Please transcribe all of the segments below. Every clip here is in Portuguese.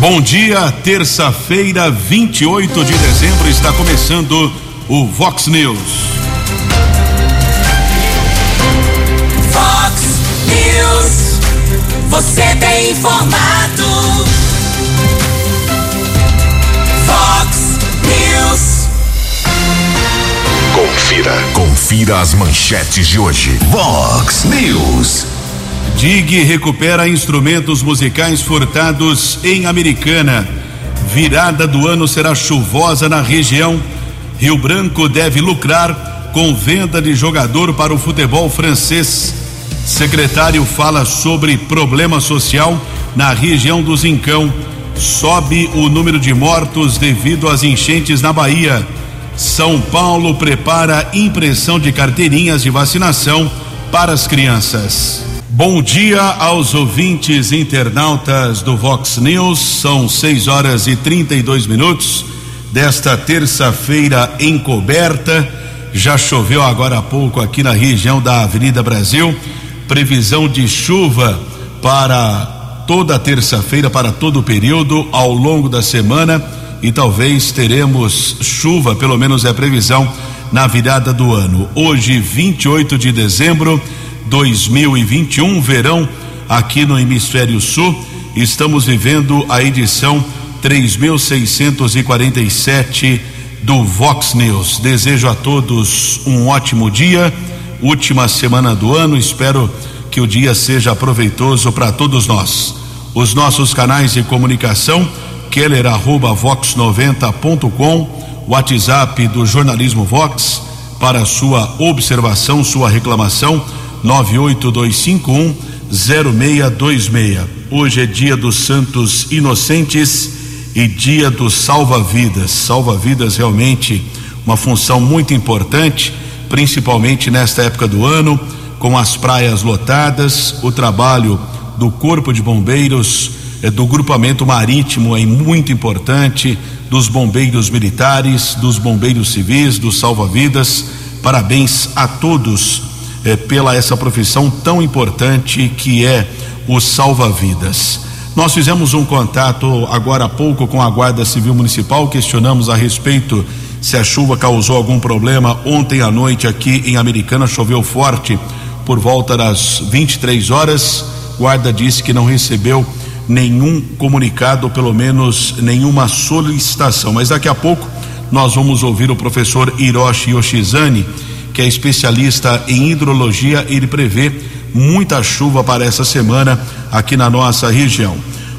Bom dia, terça-feira, 28 de dezembro, está começando o Vox News. Vox News, você tem informado. Vox News. Confira, confira as manchetes de hoje. Vox News. DIG recupera instrumentos musicais furtados em Americana. Virada do ano será chuvosa na região. Rio Branco deve lucrar com venda de jogador para o futebol francês. Secretário fala sobre problema social na região do Zincão. Sobe o número de mortos devido às enchentes na Bahia. São Paulo prepara impressão de carteirinhas de vacinação para as crianças. Bom dia aos ouvintes internautas do Vox News. São 6 horas e 32 minutos desta terça-feira encoberta. Já choveu agora há pouco aqui na região da Avenida Brasil. Previsão de chuva para toda terça-feira, para todo o período, ao longo da semana. E talvez teremos chuva, pelo menos é a previsão, na virada do ano. Hoje, 28 de dezembro 2021, verão aqui no Hemisfério Sul. Estamos vivendo a edição 3647 do Vox News. Desejo a todos um ótimo dia, última semana do ano. Espero que o dia seja proveitoso para todos nós. Os nossos canais de comunicação, keller@vox90.com, WhatsApp do jornalismo Vox para sua observação, sua reclamação 98251 0626. Hoje é dia dos Santos Inocentes e dia do Salva-Vidas. Salva-vidas realmente uma função muito importante, principalmente nesta época do ano, com as praias lotadas, o trabalho do Corpo de Bombeiros, eh, do grupamento marítimo é muito importante, dos bombeiros militares, dos bombeiros civis, dos salva-vidas. Parabéns a todos eh, pela essa profissão tão importante que é o salva-vidas. Nós fizemos um contato agora há pouco com a Guarda Civil Municipal, questionamos a respeito se a chuva causou algum problema. Ontem à noite aqui em Americana choveu forte por volta das 23 horas. Guarda disse que não recebeu nenhum comunicado, pelo menos nenhuma solicitação. Mas daqui a pouco nós vamos ouvir o professor Hiroshi Yoshizane que é especialista em hidrologia, ele prevê muita chuva para essa semana aqui na nossa região.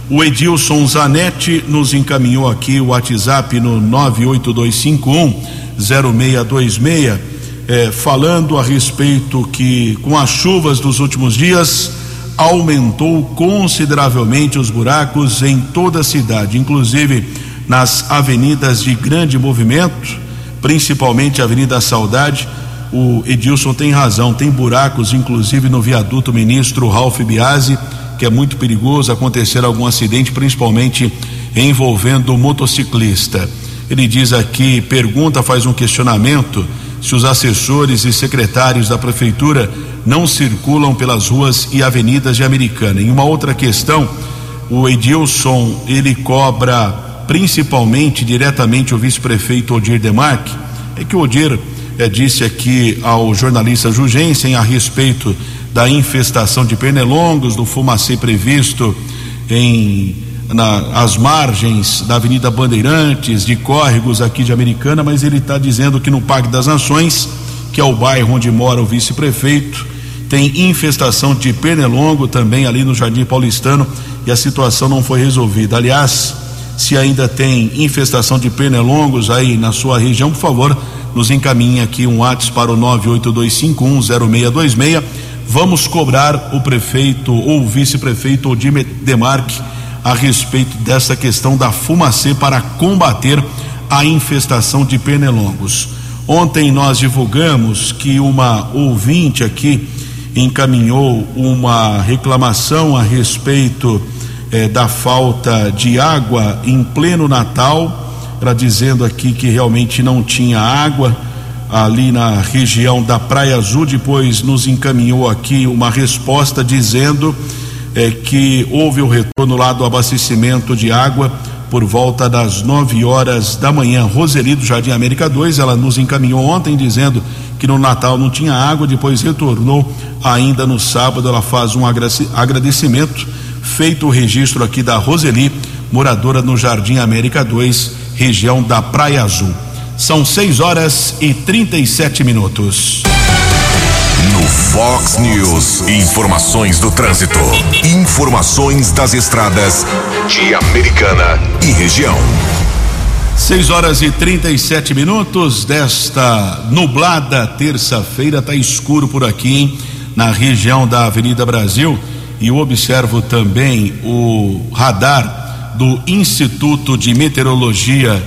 O Edilson Zanetti nos encaminhou aqui o WhatsApp no 98251 0626, eh, falando a respeito que com as chuvas dos últimos dias aumentou consideravelmente os buracos em toda a cidade, inclusive nas avenidas de grande movimento, principalmente a Avenida Saudade o Edilson tem razão, tem buracos, inclusive no viaduto ministro Ralph Biasi, que é muito perigoso acontecer algum acidente, principalmente envolvendo motociclista. Ele diz aqui, pergunta, faz um questionamento se os assessores e secretários da prefeitura não circulam pelas ruas e avenidas de Americana. Em uma outra questão, o Edilson ele cobra principalmente diretamente o vice-prefeito Odir Demarque, é que o Odir é, disse aqui ao jornalista Jugensen a respeito da infestação de pernilongos, do fumacê previsto em na, as margens da Avenida Bandeirantes, de córregos aqui de Americana, mas ele está dizendo que no Parque das Nações, que é o bairro onde mora o vice-prefeito, tem infestação de pernilongo também ali no Jardim Paulistano e a situação não foi resolvida. Aliás, se ainda tem infestação de pernilongos aí na sua região, por favor, nos encaminhe aqui um WhatsApp para o 982510626. Vamos cobrar o prefeito ou vice-prefeito Odir Demarque a respeito dessa questão da fumacê para combater a infestação de pernilongos. Ontem nós divulgamos que uma ouvinte aqui encaminhou uma reclamação a respeito eh, da falta de água em pleno Natal para dizendo aqui que realmente não tinha água ali na região da Praia Azul, depois nos encaminhou aqui uma resposta dizendo é que houve o retorno lá do abastecimento de água por volta das 9 horas da manhã. Roseli do Jardim América 2, ela nos encaminhou ontem dizendo que no Natal não tinha água, depois retornou ainda no sábado. Ela faz um agradecimento. Feito o registro aqui da Roseli, moradora no Jardim América 2, região da Praia Azul. São 6 horas e 37 minutos. No Fox News, informações do trânsito. Informações das estradas de Americana e região. 6 horas e 37 minutos desta nublada terça-feira. Tá escuro por aqui, hein? Na região da Avenida Brasil. E eu observo também o radar do Instituto de Meteorologia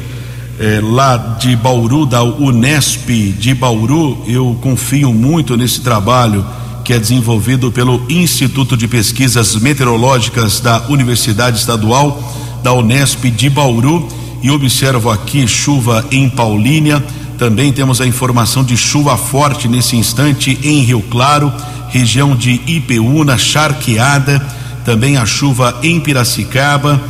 é, lá de Bauru, da Unesp de Bauru, eu confio muito nesse trabalho que é desenvolvido pelo Instituto de Pesquisas Meteorológicas da Universidade Estadual da Unesp de Bauru e observo aqui chuva em Paulínia. Também temos a informação de chuva forte nesse instante em Rio Claro, região de Ipeúna, charqueada. Também a chuva em Piracicaba.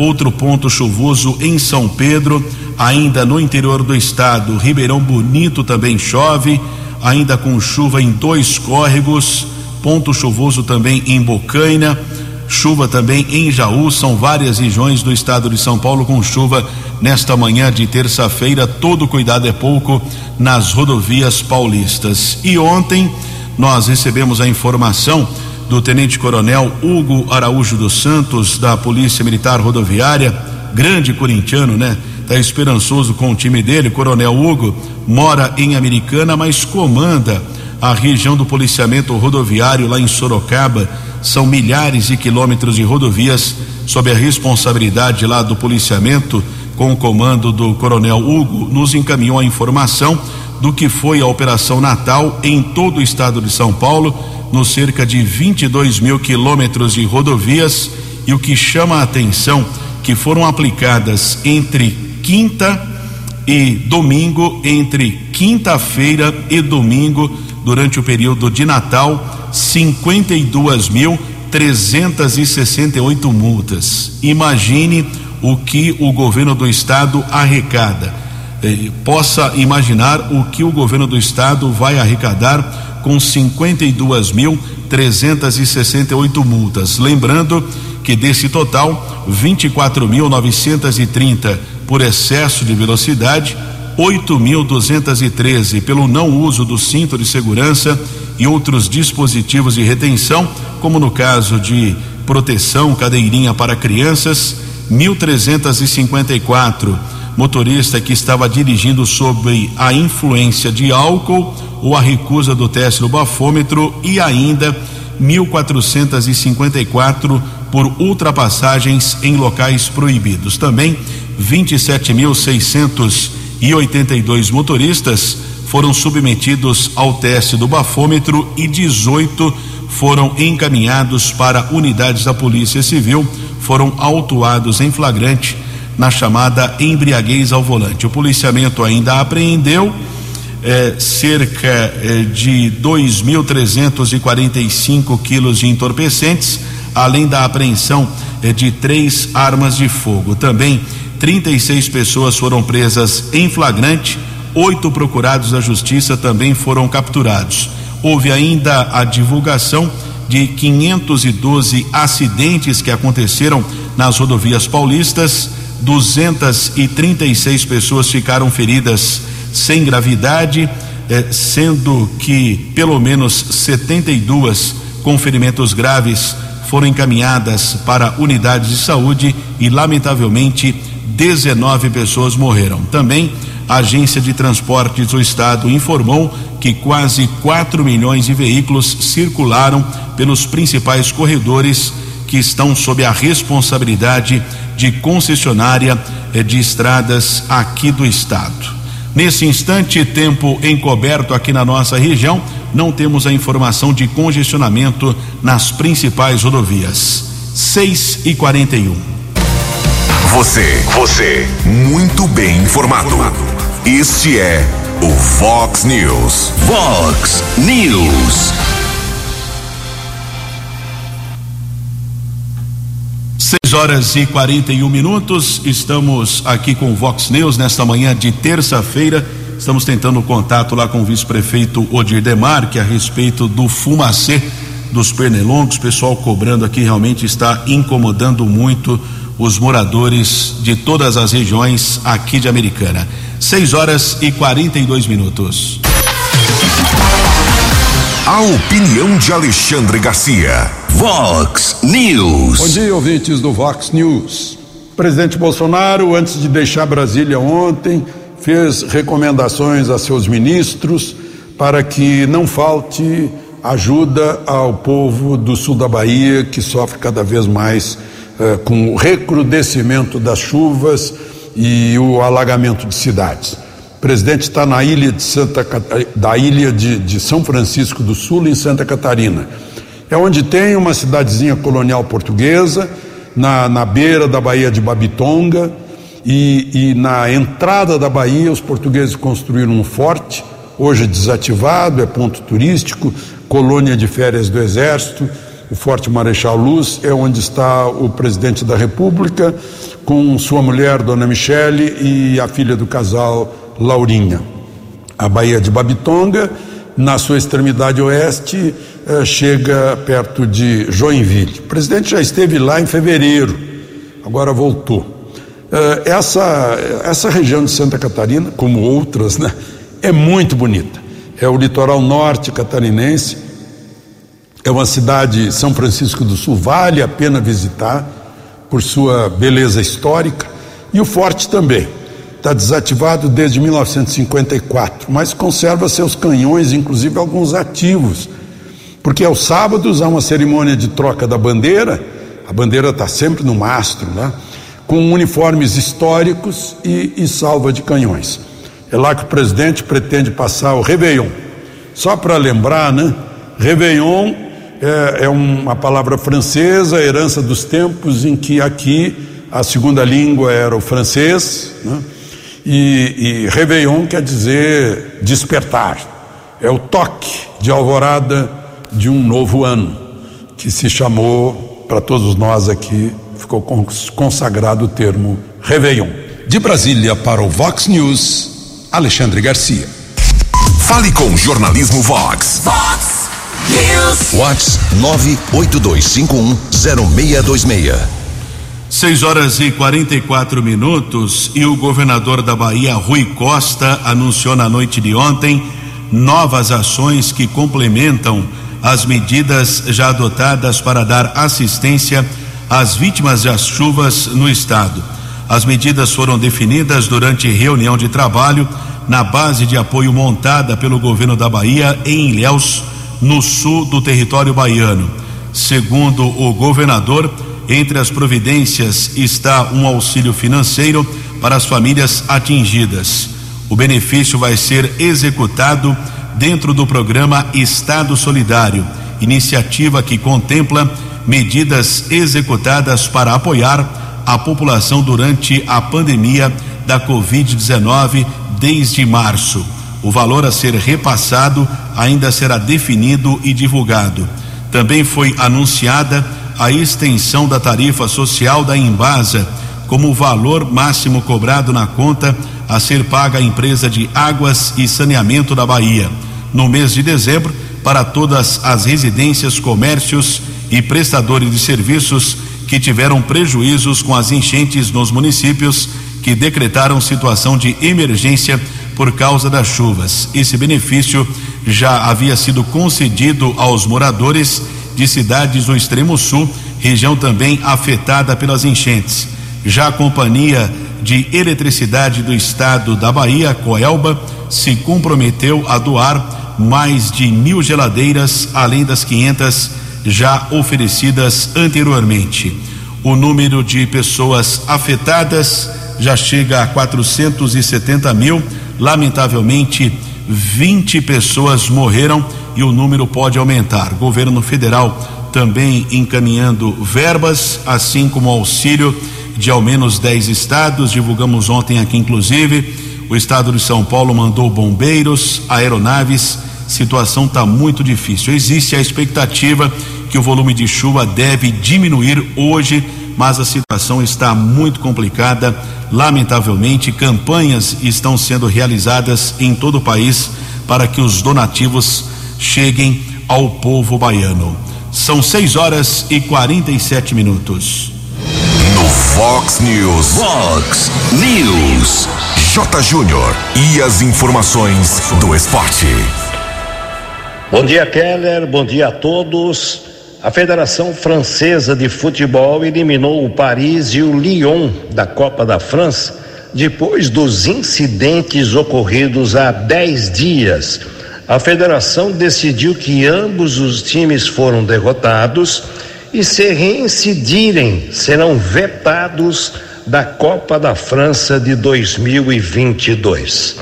Outro ponto chuvoso em São Pedro Ainda no interior do estado, Ribeirão Bonito também chove, ainda com chuva em dois córregos, ponto chuvoso também em Bocaina, chuva também em Jaú, são várias regiões do estado de São Paulo com chuva nesta manhã de terça-feira. Todo cuidado é pouco nas rodovias paulistas. E ontem nós recebemos a informação do Tenente Coronel Hugo Araújo dos Santos, da Polícia Militar Rodoviária, grande corintiano, né? Está esperançoso com o time dele. Coronel Hugo mora em Americana, mas comanda a região do policiamento rodoviário lá em Sorocaba. São milhares de quilômetros de rodovias sob a responsabilidade lá do policiamento, com o comando do Coronel Hugo, nos encaminhou a informação do que foi a Operação Natal em todo o estado de São Paulo, nos cerca de 22 mil quilômetros de rodovias. E o que chama a atenção que foram aplicadas entre quinta e domingo, entre quinta-feira e domingo, durante o período de Natal, 52.368 multas. Imagine o que o governo do estado arrecada. Eh, possa imaginar o que o governo do estado vai arrecadar com 52.368 multas. Lembrando que desse total, 24.930 por excesso de velocidade, 8.213 pelo não uso do cinto de segurança e outros dispositivos de retenção, como no caso de proteção, cadeirinha para crianças, 1.354 motorista que estava dirigindo sob a influência de álcool ou a recusa do teste do bafômetro e ainda 1.454 por ultrapassagens em locais proibidos. Também 27.682 motoristas foram submetidos ao teste do bafômetro e 18 foram encaminhados para unidades da Polícia Civil, foram autuados em flagrante na chamada embriaguez ao volante. O policiamento ainda apreendeu eh, cerca eh, de 2.345 quilos de entorpecentes, além da apreensão eh, de três armas de fogo. Também 36 pessoas foram presas em flagrante, oito procurados da justiça também foram capturados. Houve ainda a divulgação de 512 acidentes que aconteceram nas rodovias paulistas, 236 pessoas ficaram feridas sem gravidade, eh, sendo que pelo menos 72 com ferimentos graves foram encaminhadas para unidades de saúde e, lamentavelmente, 19 pessoas morreram. Também a Agência de Transportes do Estado informou que quase 4 milhões de veículos circularam pelos principais corredores que estão sob a responsabilidade de concessionária eh, de estradas aqui do estado. Nesse instante, tempo encoberto aqui na nossa região, não temos a informação de congestionamento nas principais rodovias. 6 e 41. Você, você, muito bem informado. Este é o Fox News. Fox News. 6 horas e 41 minutos, estamos aqui com o Vox News nesta manhã de terça-feira. Estamos tentando contato lá com o vice-prefeito Odir Demarque a respeito do fumacê dos pernilongos. O pessoal cobrando aqui realmente está incomodando muito os moradores de todas as regiões aqui de Americana. 6 horas e 42 minutos. A opinião de Alexandre Garcia. Vox News. Bom dia, ouvintes do Vox News. Presidente Bolsonaro, antes de deixar Brasília ontem, fez recomendações a seus ministros para que não falte ajuda ao povo do sul da Bahia, que sofre cada vez mais eh, com o recrudescimento das chuvas e o alagamento de cidades. O presidente está na ilha de Santa da ilha de, de São Francisco do Sul, em Santa Catarina. É onde tem uma cidadezinha colonial portuguesa, na, na beira da Baía de Babitonga, e, e na entrada da Bahia os portugueses construíram um forte, hoje desativado, é ponto turístico, colônia de férias do Exército o Forte Marechal Luz, é onde está o presidente da República, com sua mulher, Dona Michele, e a filha do casal, Laurinha. A Baía de Babitonga, na sua extremidade oeste, eh, chega perto de Joinville. O presidente já esteve lá em fevereiro, agora voltou. Eh, essa, essa região de Santa Catarina, como outras, né, é muito bonita. É o litoral norte catarinense é uma cidade, São Francisco do Sul, vale a pena visitar por sua beleza histórica. E o forte também. Está desativado desde 1954, mas conserva seus canhões, inclusive alguns ativos. Porque aos sábados há uma cerimônia de troca da bandeira, a bandeira está sempre no mastro, né? com uniformes históricos e, e salva de canhões. É lá que o presidente pretende passar o Réveillon. Só para lembrar, né? Réveillon é, é uma palavra francesa, herança dos tempos em que aqui a segunda língua era o francês, né? E, e Réveillon quer dizer despertar, é o toque de alvorada de um novo ano, que se chamou, para todos nós aqui, ficou consagrado o termo Réveillon. De Brasília para o Vox News, Alexandre Garcia. Fale com o jornalismo Vox. Vox News. Whats 982510626. 6 horas e 44 minutos e o governador da Bahia, Rui Costa, anunciou na noite de ontem novas ações que complementam as medidas já adotadas para dar assistência às vítimas das chuvas no estado. As medidas foram definidas durante reunião de trabalho na base de apoio montada pelo governo da Bahia em Ilhéus no sul do território baiano. Segundo o governador, entre as providências está um auxílio financeiro para as famílias atingidas. O benefício vai ser executado dentro do programa Estado Solidário, iniciativa que contempla medidas executadas para apoiar a população durante a pandemia da Covid-19 desde março. O valor a ser repassado ainda será definido e divulgado. Também foi anunciada a extensão da tarifa social da Embasa como valor máximo cobrado na conta a ser paga à empresa de águas e saneamento da Bahia. No mês de dezembro, para todas as residências, comércios e prestadores de serviços que tiveram prejuízos com as enchentes nos municípios que decretaram situação de emergência por causa das chuvas. Esse benefício já havia sido concedido aos moradores de cidades do extremo sul, região também afetada pelas enchentes. Já a Companhia de Eletricidade do Estado da Bahia, Coelba, se comprometeu a doar mais de mil geladeiras, além das 500 já oferecidas anteriormente. O número de pessoas afetadas já chega a 470 mil Lamentavelmente, 20 pessoas morreram e o número pode aumentar. Governo federal também encaminhando verbas, assim como auxílio de ao menos 10 estados. Divulgamos ontem aqui, inclusive. O estado de São Paulo mandou bombeiros, aeronaves. Situação está muito difícil. Existe a expectativa que o volume de chuva deve diminuir hoje mas a situação está muito complicada. Lamentavelmente, campanhas estão sendo realizadas em todo o país para que os donativos cheguem ao povo baiano. São 6 horas e 47 minutos. No Fox News. Fox News. J. Júnior. E as informações do esporte. Bom dia, Keller. Bom dia a todos. A Federação Francesa de Futebol eliminou o Paris e o Lyon da Copa da França depois dos incidentes ocorridos há 10 dias. A federação decidiu que ambos os times foram derrotados e, se reincidirem, serão vetados da Copa da França de 2022.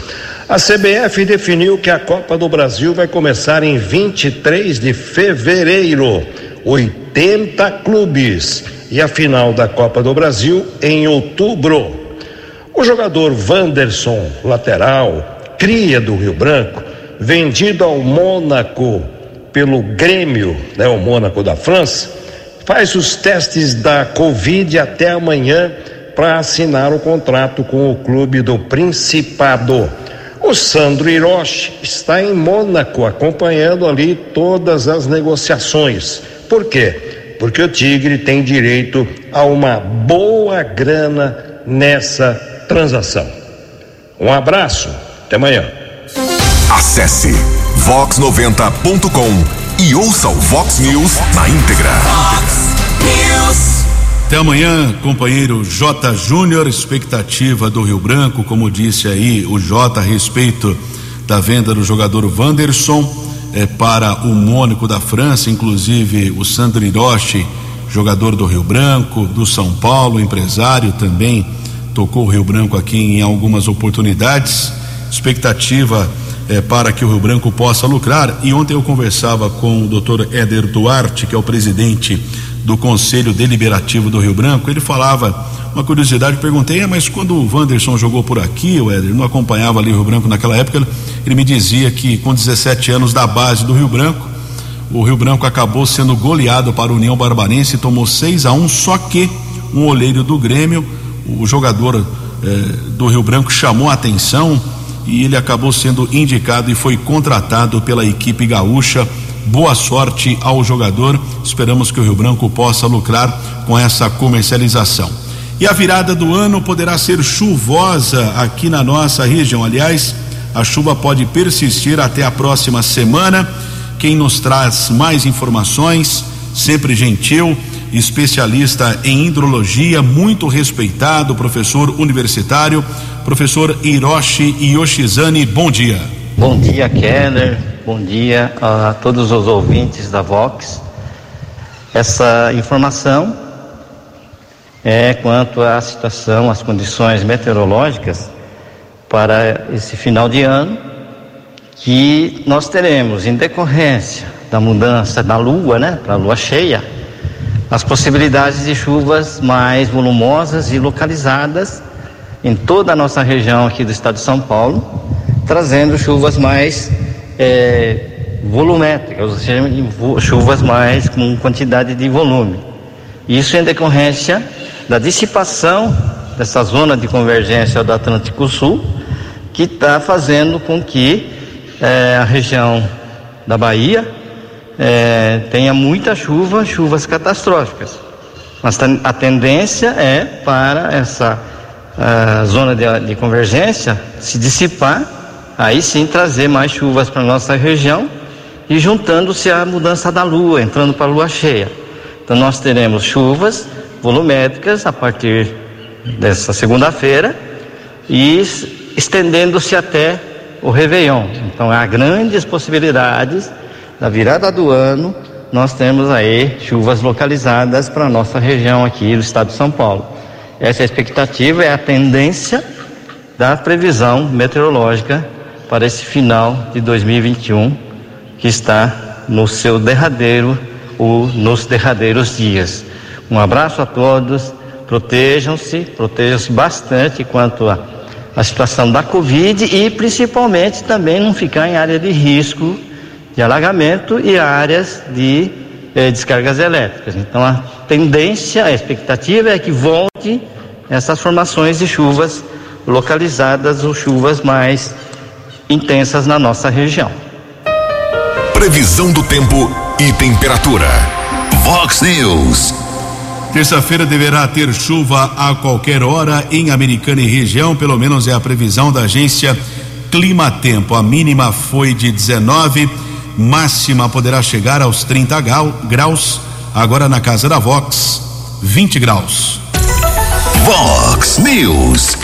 A CBF definiu que a Copa do Brasil vai começar em 23 de fevereiro. 80 clubes. E a final da Copa do Brasil em outubro. O jogador Wanderson, lateral, cria do Rio Branco, vendido ao Mônaco pelo Grêmio, né, o Mônaco da França, faz os testes da Covid até amanhã para assinar o contrato com o clube do Principado. O Sandro Hiroshi está em Mônaco acompanhando ali todas as negociações. Por quê? Porque o Tigre tem direito a uma boa grana nessa transação. Um abraço, até amanhã. Acesse vox90.com e ouça o Vox News na íntegra. News. Até amanhã, companheiro J. Júnior, expectativa do Rio Branco, como disse aí o J a respeito da venda do jogador Wanderson eh, para o Mônaco da França, inclusive o Sandro Hiroshi, jogador do Rio Branco, do São Paulo, empresário também, tocou o Rio Branco aqui em algumas oportunidades. Expectativa eh, para que o Rio Branco possa lucrar. E ontem eu conversava com o Dr. Éder Duarte, que é o presidente do Conselho Deliberativo do Rio Branco. Ele falava uma curiosidade, perguntei, ah, mas quando o Wanderson jogou por aqui, o Éder, não acompanhava ali o Rio Branco naquela época, ele me dizia que com 17 anos da base do Rio Branco, o Rio Branco acabou sendo goleado para a União Barbarense e tomou 6 a 1 só que um olheiro do Grêmio, o jogador eh, do Rio Branco chamou a atenção e ele acabou sendo indicado e foi contratado pela equipe gaúcha. Boa sorte ao jogador. Esperamos que o Rio Branco possa lucrar com essa comercialização. E a virada do ano poderá ser chuvosa aqui na nossa região. Aliás, a chuva pode persistir até a próxima semana. Quem nos traz mais informações, sempre gentil, especialista em hidrologia, muito respeitado, professor universitário, professor Hiroshi Yoshizane. Bom dia. Bom dia, Keller. Bom dia a todos os ouvintes da Vox. Essa informação é quanto à situação, às condições meteorológicas para esse final de ano, que nós teremos, em decorrência da mudança da lua, né, para a lua cheia, as possibilidades de chuvas mais volumosas e localizadas em toda a nossa região aqui do estado de São Paulo, trazendo chuvas mais é, volumétricas, ou seja, chuvas mais com quantidade de volume. Isso em decorrência da dissipação dessa zona de convergência do Atlântico Sul, que está fazendo com que é, a região da Bahia é, tenha muita chuva, chuvas catastróficas. Mas a tendência é para essa zona de, de convergência se dissipar, aí sim trazer mais chuvas para nossa região e juntando-se à mudança da lua, entrando para a lua cheia. Então nós teremos chuvas volumétricas a partir dessa segunda-feira e estendendo-se até o Réveillon. Então há grandes possibilidades da virada do ano, nós temos aí chuvas localizadas para a nossa região aqui do estado de São Paulo. Essa é expectativa, é a tendência da previsão meteorológica para esse final de 2021, que está no seu derradeiro ou nos derradeiros dias. Um abraço a todos, protejam-se, protejam-se bastante quanto a, a situação da Covid e principalmente também não ficar em área de risco de alagamento e áreas de eh, descargas elétricas. Então a tendência, a expectativa é que volte essas formações de chuvas localizadas ou chuvas mais intensas na nossa região. Previsão do tempo e temperatura. Vox News. Terça-feira deverá ter chuva a qualquer hora em Americana e região, pelo menos é a previsão da agência Clima Tempo. A mínima foi de 19, máxima poderá chegar aos 30 graus. Agora na casa da Vox, 20 graus. Vox News.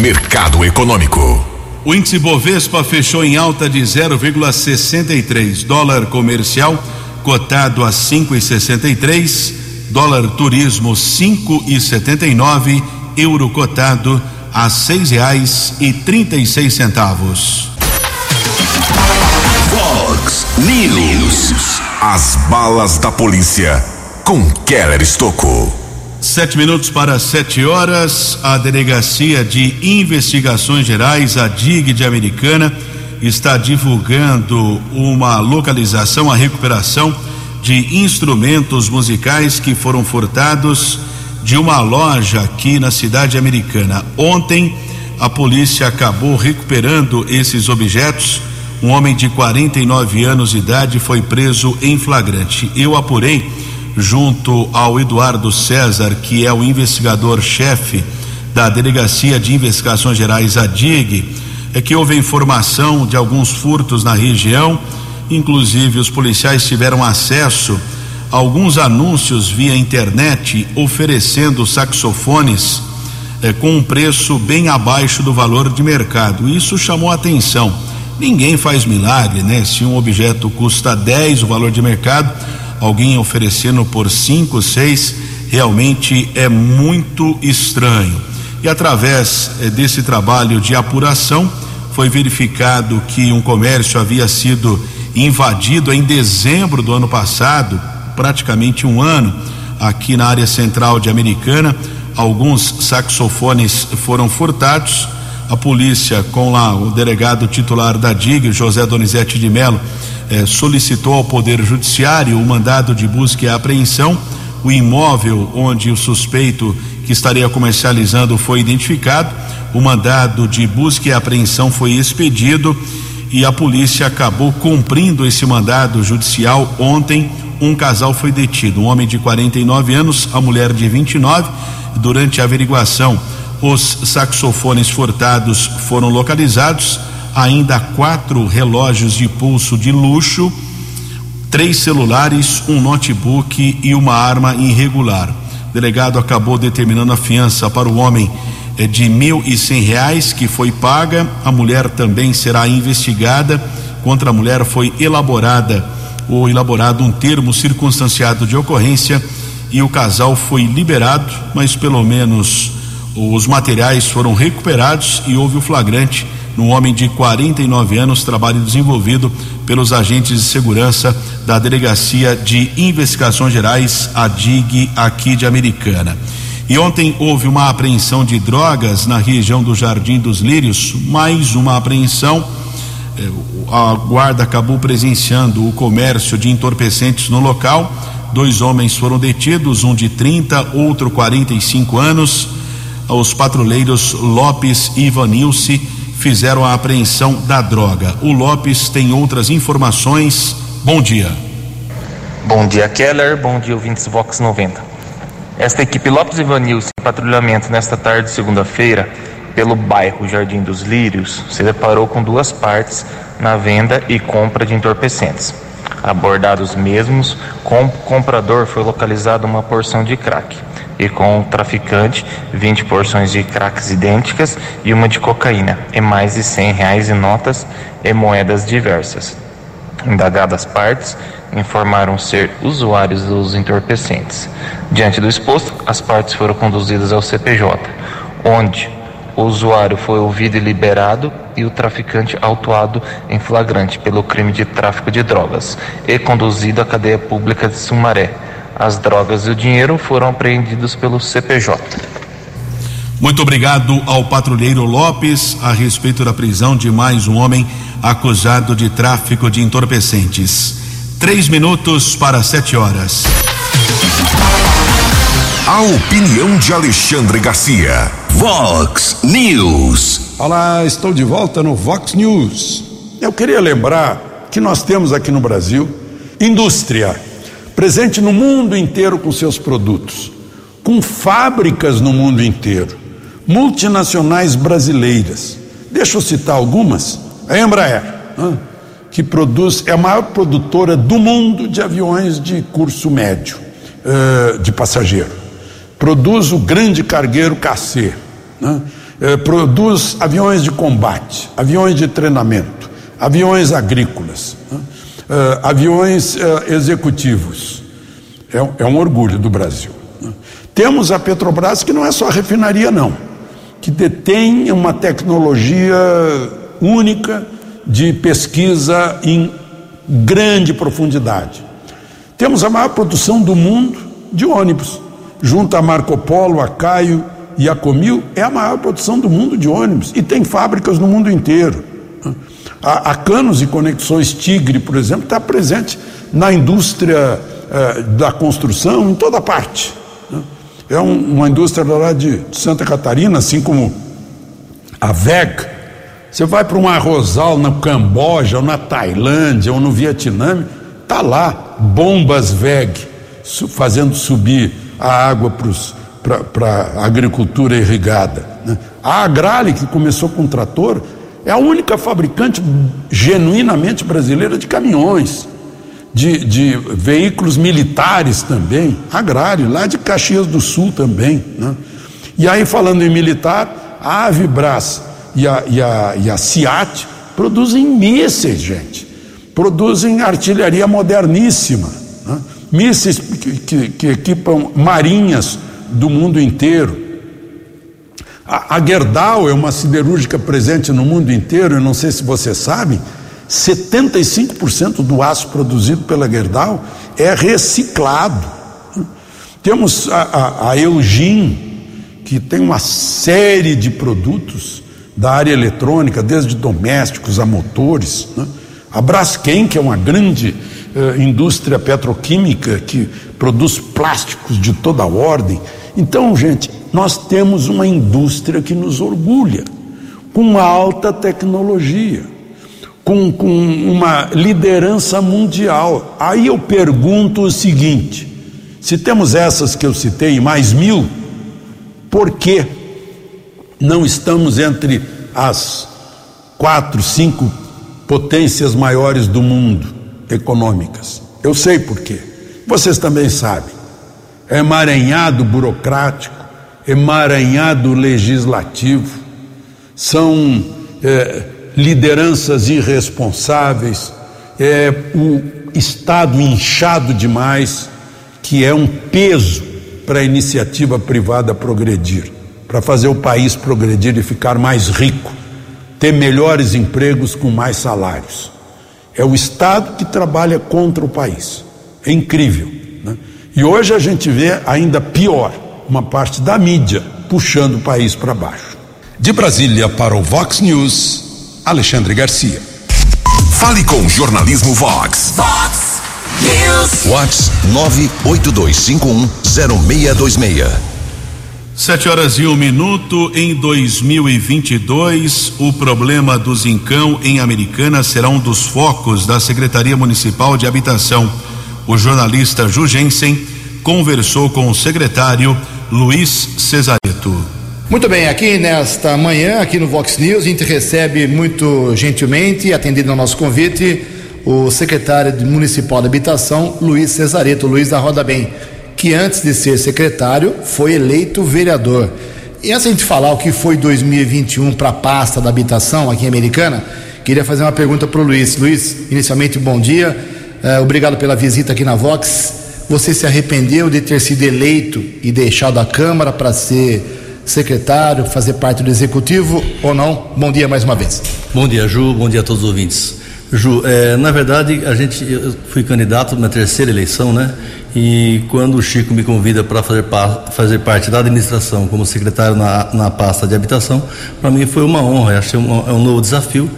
Mercado Econômico. O índice Bovespa fechou em alta de 0,63. Dólar comercial cotado a 5,63. Dólar turismo 5,79. Euro cotado a seis reais e trinta e seis centavos. Fox News. As balas da polícia com Keller Estocou. Sete minutos para sete horas, a Delegacia de Investigações Gerais, a DIG de Americana, está divulgando uma localização, a recuperação de instrumentos musicais que foram furtados de uma loja aqui na cidade americana. Ontem, a polícia acabou recuperando esses objetos. Um homem de 49 anos de idade foi preso em flagrante. Eu apurei, junto ao Eduardo César, que é o investigador-chefe da Delegacia de Investigações Gerais, a DIG, é que houve informação de alguns furtos na região. Inclusive, os policiais tiveram acesso alguns anúncios via internet oferecendo saxofones eh, com um preço bem abaixo do valor de mercado. Isso chamou atenção. Ninguém faz milagre, né? Se um objeto custa 10 o valor de mercado, alguém oferecendo por 5, 6, realmente é muito estranho. E através eh, desse trabalho de apuração, foi verificado que um comércio havia sido invadido em dezembro do ano passado praticamente um ano aqui na área central de Americana. Alguns saxofones foram furtados. A polícia, com lá o delegado titular da DIG, José Donizete de Mello, eh, solicitou ao Poder Judiciário o mandado de busca e apreensão. O imóvel onde o suspeito que estaria comercializando foi identificado. O mandado de busca e apreensão foi expedido e a polícia acabou cumprindo esse mandado judicial ontem um casal foi detido, um homem de 49 anos, a mulher de 29. Durante a averiguação, os saxofones furtados foram localizados, ainda quatro relógios de pulso de luxo, três celulares, um notebook e uma arma irregular. O delegado acabou determinando a fiança para o homem de mil e cem reais que foi paga. A mulher também será investigada. Contra a mulher foi elaborada ou elaborado um termo circunstanciado de ocorrência e o casal foi liberado, mas pelo menos os materiais foram recuperados e houve o flagrante no homem de 49 anos, trabalho desenvolvido pelos agentes de segurança da Delegacia de Investigações Gerais, a DIG, aqui de Americana. E ontem houve uma apreensão de drogas na região do Jardim dos Lírios, mais uma apreensão é, a guarda acabou presenciando o comércio de entorpecentes no local. Dois homens foram detidos, um de 30, outro 45 anos. Os patrulheiros Lopes e Ivanilce fizeram a apreensão da droga. O Lopes tem outras informações. Bom dia. Bom dia, Keller. Bom dia, ouvintes Vox 90. Esta equipe Lopes e Ivanilce em patrulhamento nesta tarde de segunda-feira pelo bairro Jardim dos Lírios, se deparou com duas partes na venda e compra de entorpecentes. Abordados mesmos, com o comprador foi localizada uma porção de crack e com o traficante 20 porções de cracks idênticas e uma de cocaína e mais de 100 reais em notas e moedas diversas. Indagadas partes informaram ser usuários dos entorpecentes. Diante do exposto, as partes foram conduzidas ao CPJ, onde o usuário foi ouvido e liberado e o traficante autuado em flagrante pelo crime de tráfico de drogas e conduzido à cadeia pública de Sumaré. As drogas e o dinheiro foram apreendidos pelo CPJ. Muito obrigado ao patrulheiro Lopes a respeito da prisão de mais um homem acusado de tráfico de entorpecentes. Três minutos para sete horas. A opinião de Alexandre Garcia. Vox News. Olá, estou de volta no Vox News. Eu queria lembrar que nós temos aqui no Brasil indústria presente no mundo inteiro com seus produtos, com fábricas no mundo inteiro, multinacionais brasileiras. Deixa eu citar algumas. A Embraer, né, que produz, é a maior produtora do mundo de aviões de curso médio, eh, de passageiro. Produz o grande cargueiro KC, né, eh, produz aviões de combate, aviões de treinamento, aviões agrícolas, né, eh, aviões executivos. É, é, um orgulho do Brasil. Né. Temos a Petrobras, que não é só refinaria, não, que detém uma tecnologia única de pesquisa em grande profundidade. Temos a maior produção do mundo de ônibus, junto a Marco Polo, a Caio e a Comil, é a maior produção do mundo de ônibus e tem fábricas no mundo inteiro. A, a Canos e Conexões Tigre, por exemplo, está presente na indústria eh, da construção em toda parte. É um, uma indústria lá de Santa Catarina, assim como a VEG, você vai para um arrozal no Camboja, ou na Tailândia, ou no Vietnã, tá lá bombas VEG fazendo subir a água para a agricultura irrigada. Né? A Agrale, que começou com trator, é a única fabricante genuinamente brasileira de caminhões, de, de veículos militares também, Agrale, lá de Caxias do Sul também. Né? E aí, falando em militar, a Avibras e a, e a, e a CIAT produzem mísseis, gente. Produzem artilharia moderníssima. Né? Mísseis que, que, que, equipam marinhas do mundo inteiro. A, a Gerdau é uma siderúrgica presente no mundo inteiro, eu não sei se vocês sabem, 75% do aço produzido pela Gerdau é reciclado. Temos a, a, a Eugin, que tem uma série de produtos da área eletrônica, desde domésticos a motores. Né? A Braskem, que é uma grande eh, indústria petroquímica que produz plásticos de toda ordem. Então, gente, nós temos uma indústria que nos orgulha, com alta tecnologia, com, com uma liderança mundial. Aí eu pergunto o seguinte: se temos essas que eu citei mais mil, por que não estamos entre as quatro, cinco potências maiores do mundo econômicas. Eu sei por quê. Vocês também sabem. É emaranhado burocrático, emaranhado legislativo, são é, lideranças irresponsáveis, é o Estado inchado demais, que é um peso para a iniciativa privada progredir para fazer o país progredir e ficar mais rico, ter melhores empregos com mais salários. É o Estado que trabalha contra o país. É incrível. Né? E hoje a gente vê ainda pior, uma parte da mídia puxando o país para baixo. De Brasília para o Vox News, Alexandre Garcia. Fale com o jornalismo Vox. Vox News. Vox 982510626. Sete horas e um minuto. Em 2022, o problema do Zincão em Americana será um dos focos da Secretaria Municipal de Habitação. O jornalista Ju Jensen conversou com o secretário Luiz Cesareto. Muito bem, aqui nesta manhã, aqui no Vox News, a gente recebe muito gentilmente, atendendo ao nosso convite, o secretário municipal de Habitação, Luiz Cesareto. Luiz da Roda Bem que antes de ser secretário foi eleito vereador. E antes de falar o que foi 2021 para a pasta da habitação aqui em Americana, queria fazer uma pergunta para o Luiz. Luiz, inicialmente, bom dia. Uh, obrigado pela visita aqui na Vox. Você se arrependeu de ter sido eleito e deixado a Câmara para ser secretário, fazer parte do executivo ou não? Bom dia mais uma vez. Bom dia, Ju. Bom dia a todos os ouvintes. Ju, é, na verdade, a gente, eu fui candidato na terceira eleição, né? E quando o Chico me convida para fazer, fazer parte da administração como secretário na, na pasta de habitação, para mim foi uma honra, achei um, é um novo desafio.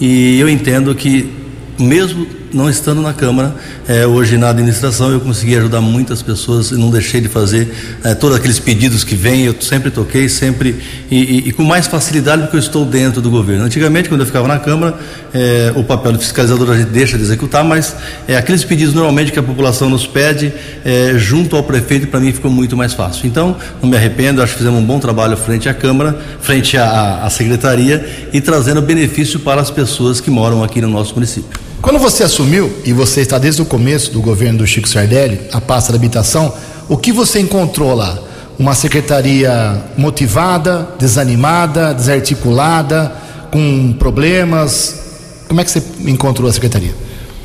E eu entendo que, mesmo não estando na Câmara, é, hoje na administração, eu consegui ajudar muitas pessoas e não deixei de fazer é, todos aqueles pedidos que vêm. Eu sempre toquei, sempre e, e, e, com mais facilidade porque eu estou dentro do governo. Antigamente, quando eu ficava na Câmara, é, o papel do fiscalizador a gente deixa de executar, mas aqueles pedidos normalmente que a população nos pede, junto ao prefeito, para mim ficou muito mais fácil. Então, não me arrependo, acho que fizemos um bom trabalho frente à Câmara, frente à, à secretaria e trazendo benefício para as pessoas que moram aqui no nosso município. Quando você assumiu, e você está desde o começo do governo do Chico Sardelli, a pasta da habitação, o que você encontrou lá? Uma secretaria motivada, desanimada, desarticulada, com problemas? Como é que você encontrou a secretaria?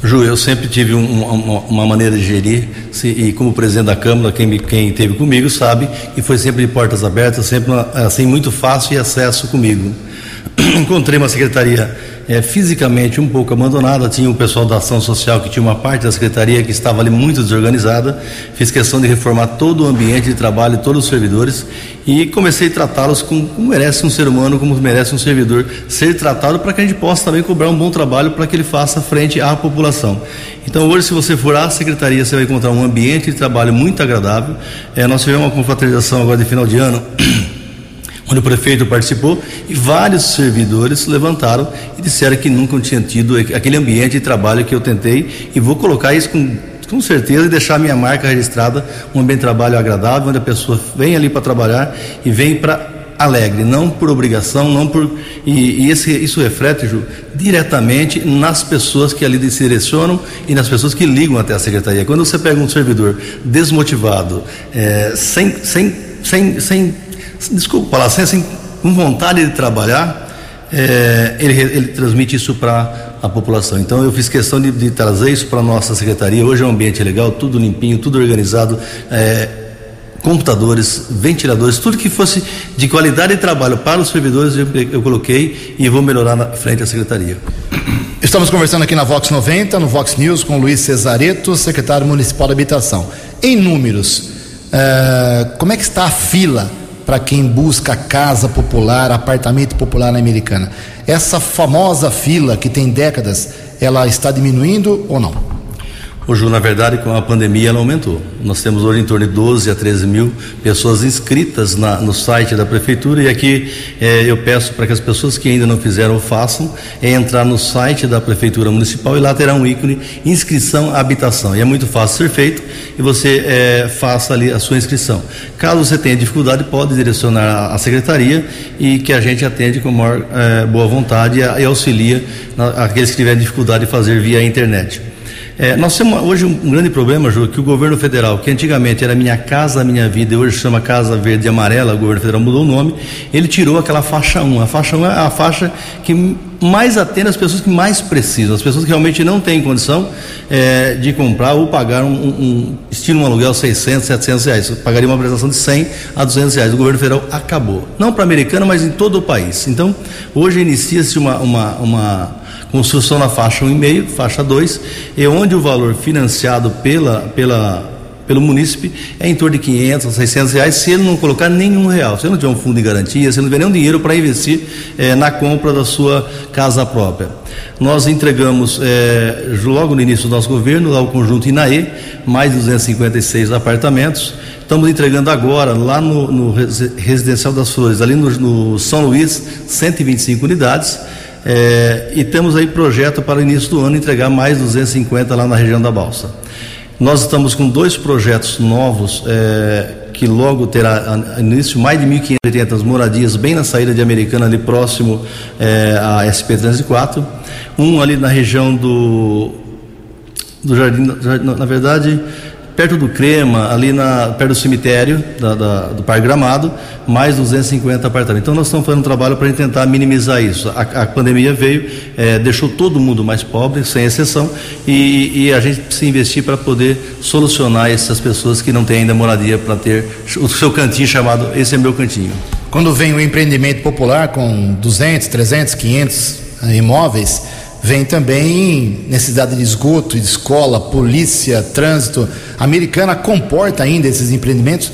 Ju, eu sempre tive um, uma, uma, maneira de gerir, se, e como presidente da Câmara, quem, quem teve comigo sabe, e foi sempre de portas abertas, sempre assim, muito fácil e acesso comigo. Encontrei uma secretaria é, fisicamente um pouco abandonada. Tinha o pessoal da ação social que tinha uma parte da secretaria que estava ali muito desorganizada. Fiz questão de reformar todo o ambiente de trabalho, todos os servidores e comecei a tratá-los como, como, merece um ser humano, como merece um servidor ser tratado para que a gente possa também cobrar um bom trabalho para que ele faça frente à população. Então hoje, se você for à secretaria, você vai encontrar um ambiente de trabalho muito agradável. É, nós tivemos uma confraternização agora de final de ano. onde o prefeito participou e vários servidores levantaram e disseram que nunca tinham tido aquele ambiente de trabalho que eu tentei e vou colocar isso com, com certeza e deixar minha marca registrada, um ambiente de trabalho agradável, onde a pessoa vem ali para trabalhar e vem para alegre, não por obrigação, não por e, e esse, isso reflete Ju, diretamente nas pessoas que ali se selecionam e nas pessoas que ligam até a secretaria. Quando você pega um servidor desmotivado, é, sem, sem, sem, sem desculpa falar assim, assim, com vontade de trabalhar, é, ele, ele transmite isso para a população. Então eu fiz questão de, de trazer isso para a nossa secretaria. Hoje é um ambiente legal, tudo limpinho, tudo organizado. É, computadores, ventiladores, tudo que fosse de qualidade de trabalho para os servidores eu, eu coloquei e vou melhorar na frente da secretaria. Estamos conversando aqui na Vox 90, no Vox News, com Luiz Cesareto, secretário municipal de habitação. Em números, uh, como é que está a fila para quem busca casa popular, apartamento popular na Americana. Essa famosa fila que tem décadas, ela está diminuindo ou não? O Ju, na verdade, com a pandemia ela aumentou. Nós temos hoje em torno de 12 a 13 mil pessoas inscritas na, no site da prefeitura e aqui eh, eu peço para que as pessoas que ainda não fizeram façam é entrar no site da prefeitura municipal e lá terá um ícone inscrição habitação. E é muito fácil ser feito e você eh, faça ali a sua inscrição. Caso você tenha dificuldade, pode direcionar à secretaria e que a gente atende com maior eh, boa vontade e, auxilia na, aqueles que tiverem dificuldade de fazer via internet. É, nós temos hoje um, grande problema, Ju, que o governo federal, que antigamente era Minha Casa Minha Vida, e hoje chama Casa Verde e Amarela, o governo federal mudou o nome, ele tirou aquela faixa 1. A faixa 1 é a faixa que mais atende as pessoas que mais precisam, as pessoas que realmente não têm condição é, de comprar ou pagar um, um, estilo um aluguel 600, 700 reais. Pagaria uma prestação de 100 a 200 reais. O governo federal acabou. Não para a americana, mas em todo o país. Então, hoje inicia-se uma, uma, uma construção na faixa 1,5, faixa 2, e onde o valor financiado pela, pela, pelo munícipe é em torno de 500 a 600 reais se ele não colocar nenhum real, se ele não tiver um fundo de garantia, se ele não tiver nenhum dinheiro para investir eh, na compra da sua casa própria. Nós entregamos eh, logo no início do nosso governo, lá o conjunto INAE, mais de 256 apartamentos. Estamos entregando agora, lá no, no Residencial das Flores, ali no, no São Luís, 125 unidades é, e temos aí projeto para o início do ano entregar mais 250 lá na região da Balsa. Nós estamos com dois projetos novos é, que logo terá início mais de 1.580 moradias bem na saída de Americana, ali próximo é, à SP 304. Um ali na região do, do Jardim, na verdade, perto do Crema, ali na, perto do cemitério da, da, do Parque Gramado, mais 250 apartamentos. Então nós estamos fazendo um trabalho para tentar minimizar isso. A, a pandemia veio, é, deixou todo mundo mais pobre, sem exceção, e, e a gente precisa investir para poder solucionar essas pessoas que não têm ainda moradia para ter o seu cantinho chamado Esse é meu cantinho. Quando vem o empreendimento popular com 200, 300, 500 imóveis, vem também necessidade de esgoto, de escola, polícia, trânsito. A americana comporta ainda esses empreendimentos?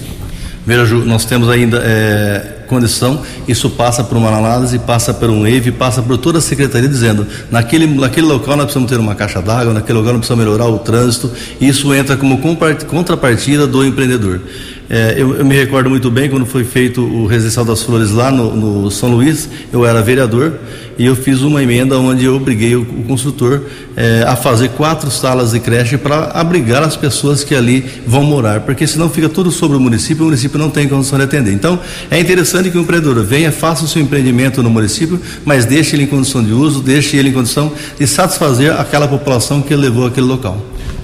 Veja, Ju, nós temos ainda é, condição, isso passa por uma análise, passa por um EIV, passa por toda a secretaria dizendo, naquele, naquele local nós precisamos ter uma caixa d'água, naquele local nós precisamos melhorar o trânsito, isso entra como contrapartida do empreendedor. É, eu, eu, me recordo muito bem quando foi feito o Residencial das Flores lá no, no, São Luís, eu era vereador e eu fiz uma emenda onde eu obriguei o, o construtor é, a fazer quatro salas de creche para abrigar as pessoas que ali vão morar, porque senão fica tudo sobre o município e o município não tem condição de atender. Então, é interessante que o empreendedor venha, faça o seu empreendimento no município, mas deixe ele em condição de uso, deixe ele em condição de satisfazer aquela população que levou aquele local.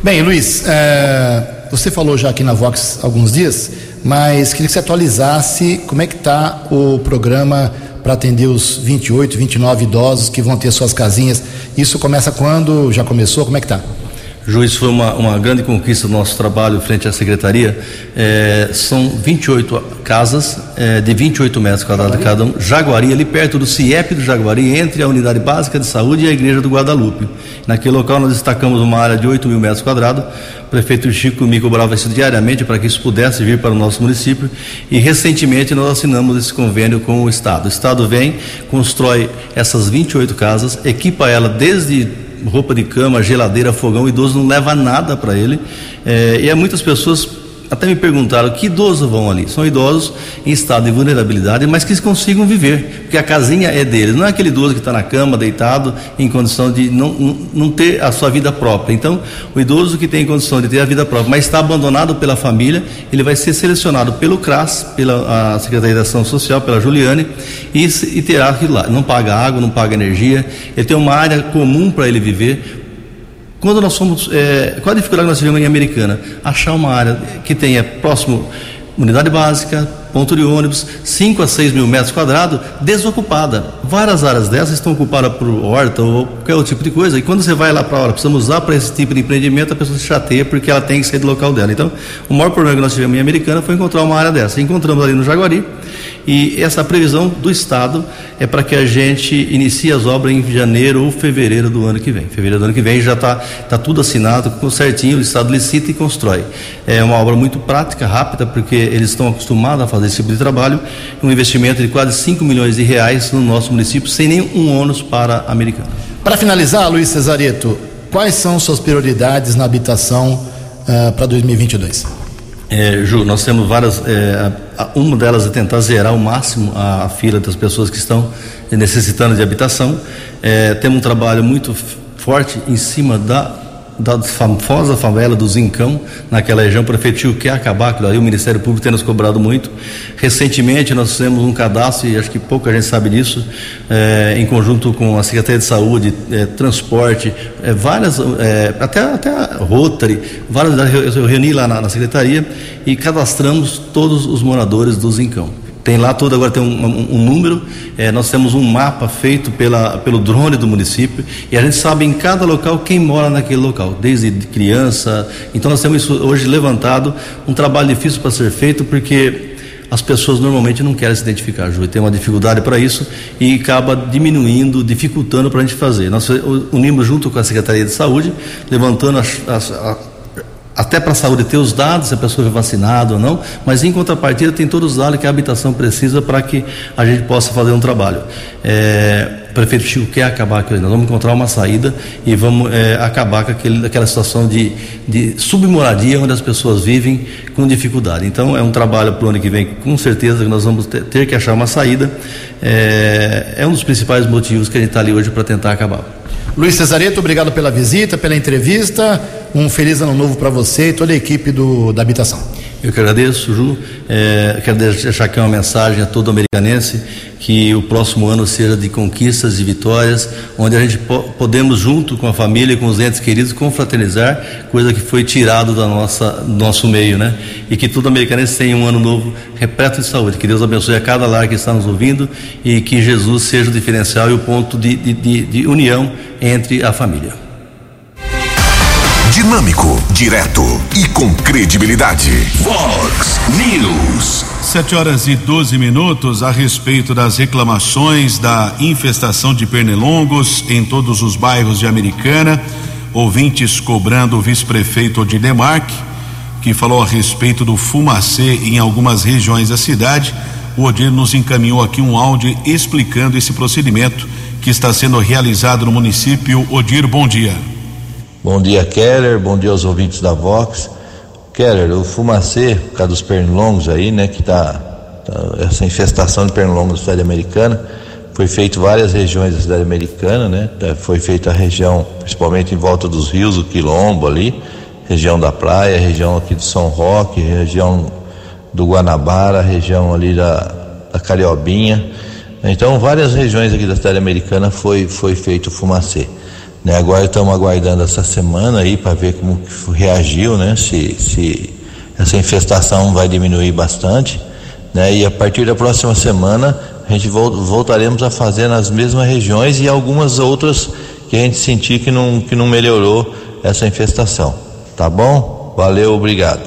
Bem, Luiz, é você falou já aqui na Vox alguns dias, mas queria que você atualizasse como é que está o programa para atender os 28, 29 idosos que vão ter suas casinhas. Isso começa quando? Já começou? Como é que está? Juiz, foi uma, uma grande conquista do nosso trabalho frente à secretaria. É, são 28 casas é, de 28 metros quadrados cada um. Jaguari, ali perto do CIEP do Jaguari, entre a Unidade Básica de Saúde e a Igreja do Guadalupe. Naquele local nós destacamos uma área de 8 mil metros quadrados. O prefeito Chico me cobrava isso diariamente para que isso pudesse vir para o nosso município. E recentemente nós assinamos esse convênio com o Estado. O Estado vem, constrói essas 28 casas, equipa ela desde roupa de cama, geladeira, fogão, o idoso não leva nada para ele. É, e é muitas pessoas até me perguntaram que idosos vão ali. São idosos em estado de vulnerabilidade, mas que consigam viver, porque a casinha é deles. Não é aquele idoso que está na cama, deitado, em condição de não, não, ter a sua vida própria. Então, o idoso que tem condição de ter a vida própria, mas está abandonado pela família, ele vai ser selecionado pelo CRAS, pela Secretaria da Ação Social, pela Juliane, e, e terá aquilo lá. Não paga água, não paga energia, ele tem uma área comum para ele viver quando nós somos, é, qual a dificuldade que nós tivemos em Americana? Achar uma área que tenha próximo unidade básica, ponto de ônibus, 5 a 6 mil metros quadrados, desocupada. Várias áreas dessas estão ocupadas por horta ou qualquer outro tipo de coisa. E quando você vai lá para a hora, precisamos usar para esse tipo de empreendimento, a pessoa se chateia porque ela tem que sair do local dela. Então, o maior problema que nós tivemos em Americana foi encontrar uma área dessa. Encontramos ali no Jaguari e essa previsão do Estado é para que a gente inicie as obras em janeiro ou fevereiro do ano que vem. Fevereiro do ano que vem já está tá tudo assinado, certinho, o Estado licita e constrói. É uma obra muito prática, rápida, porque eles estão acostumados a fazer esse tipo de trabalho. Um investimento de quase 5 milhões de reais no nosso município, sem nenhum ônus para a americana. Para finalizar, Luiz Cesareto, quais são suas prioridades na habitação uh, para 2022? É, Ju, nós temos várias. É, uma delas é tentar zerar ao máximo a, a, fila das pessoas que estão necessitando de habitação. É, temos um trabalho muito forte em cima da da famosa favela do Zincão, naquela região, o prefeito quer acabar aquilo ali, o Ministério Público tem nos cobrado muito. Recentemente nós fizemos um cadastro, e acho que pouca gente sabe disso, é, em conjunto com a Secretaria de Saúde, é, Transporte, é, várias, até, até a Rotary, várias, eu reuni lá na, na Secretaria e cadastramos todos os moradores do Zincão. Tem lá todo, agora tem um, um, um número, é, nós temos um mapa feito pela, pelo drone do município e a gente sabe em cada local quem mora naquele local, desde criança. Então nós temos isso hoje levantado, um trabalho difícil para ser feito porque as pessoas normalmente não querem se identificar, Ju, tem uma dificuldade para isso e acaba diminuindo, dificultando para a gente fazer. Nós unimos junto com a Secretaria de Saúde, levantando as, as, até para a saúde ter os dados, se a pessoa é vacinada ou não, mas em contrapartida tem todos os dados que a habitação precisa para que a gente possa fazer um trabalho. É, o prefeito Chico quer acabar com isso, nós vamos encontrar uma saída e vamos é, acabar com aquele, aquela situação de, de submoradia onde as pessoas vivem com dificuldade. Então é um trabalho para o ano que vem, com certeza que nós vamos ter, ter que achar uma saída. É, é um dos principais motivos que a gente está ali hoje para tentar acabar. Luiz Cesareto, obrigado pela visita, pela entrevista. Um feliz ano novo para você e toda a equipe do, da habitação. Eu que agradeço, Ju. É, quero deixar aqui uma mensagem a todo americanense que o próximo ano seja de conquistas e vitórias, onde a gente po podemos, junto com a família e com os entes queridos, confraternizar, coisa que foi tirado da nossa, do nosso meio, né? E que todo americanense tenha um ano novo repleto de saúde. Que Deus abençoe a cada lar que está nos ouvindo e que Jesus seja o diferencial e o ponto de, de, de, de união entre a família. Dinâmico, direto e com credibilidade. Vox News. Sete horas e 12 minutos a respeito das reclamações da infestação de pernilongos em todos os bairros de Americana. Ouvintes cobrando o vice-prefeito Odinemark, que falou a respeito do fumacê em algumas regiões da cidade. O Odir nos encaminhou aqui um áudio explicando esse procedimento que está sendo realizado no município. Odir, bom dia. Bom dia, Keller. Bom dia aos ouvintes da Vox. Keller, o fumacê, por causa dos pernilongos aí, né, que tá, tá essa infestação de pernilongos na cidade americana, foi feito várias regiões da cidade americana, né? Tá, foi feita a região, principalmente em volta dos rios, o Quilombo ali, região da praia, região aqui do São Roque, região do Guanabara, região ali da, da Cariobinha. Então, várias regiões aqui da cidade americana foi, foi feito o fumacê. Né? Agora estamos aguardando essa semana aí para ver como reagiu, né? Se, se essa infestação vai diminuir bastante, né? E a partir da próxima semana a gente voltaremos a fazer nas mesmas regiões e algumas outras que a gente sentir que não, que não melhorou essa infestação. Tá bom? Valeu, obrigado.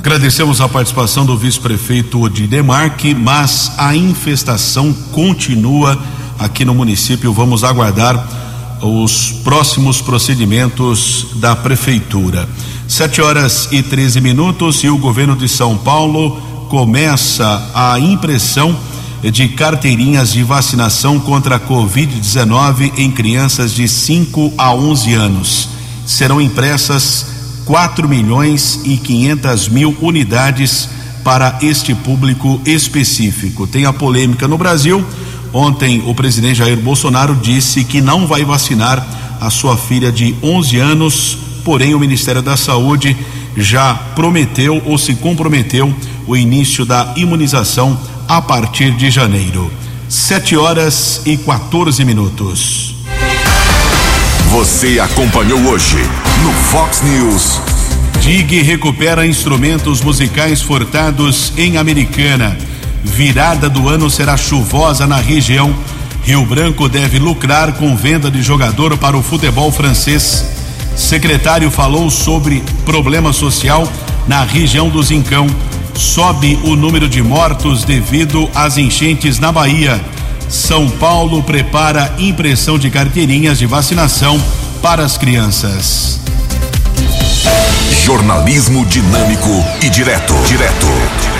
Agradecemos a participação do vice-prefeito Odidemarque, mas a infestação continua aqui no município. Vamos aguardar os próximos procedimentos da prefeitura. Sete horas e 13 minutos e o governo de São Paulo começa a impressão de carteirinhas de vacinação contra a Covid-19 em crianças de 5 a 11 anos. Serão impressas 4 milhões e 500 mil unidades para este público específico. Tem a polêmica no Brasil Ontem, o presidente Jair Bolsonaro disse que não vai vacinar a sua filha de 11 anos, porém, o Ministério da Saúde já prometeu ou se comprometeu o início da imunização a partir de janeiro. 7 horas e 14 minutos. Você acompanhou hoje no Fox News. DIG recupera instrumentos musicais furtados em Americana. Virada do ano será chuvosa na região. Rio Branco deve lucrar com venda de jogador para o futebol francês. Secretário falou sobre problema social na região do Zincão. Sobe o número de mortos devido às enchentes na Bahia. São Paulo prepara impressão de carteirinhas de vacinação para as crianças. Jornalismo dinâmico e direto. Direto.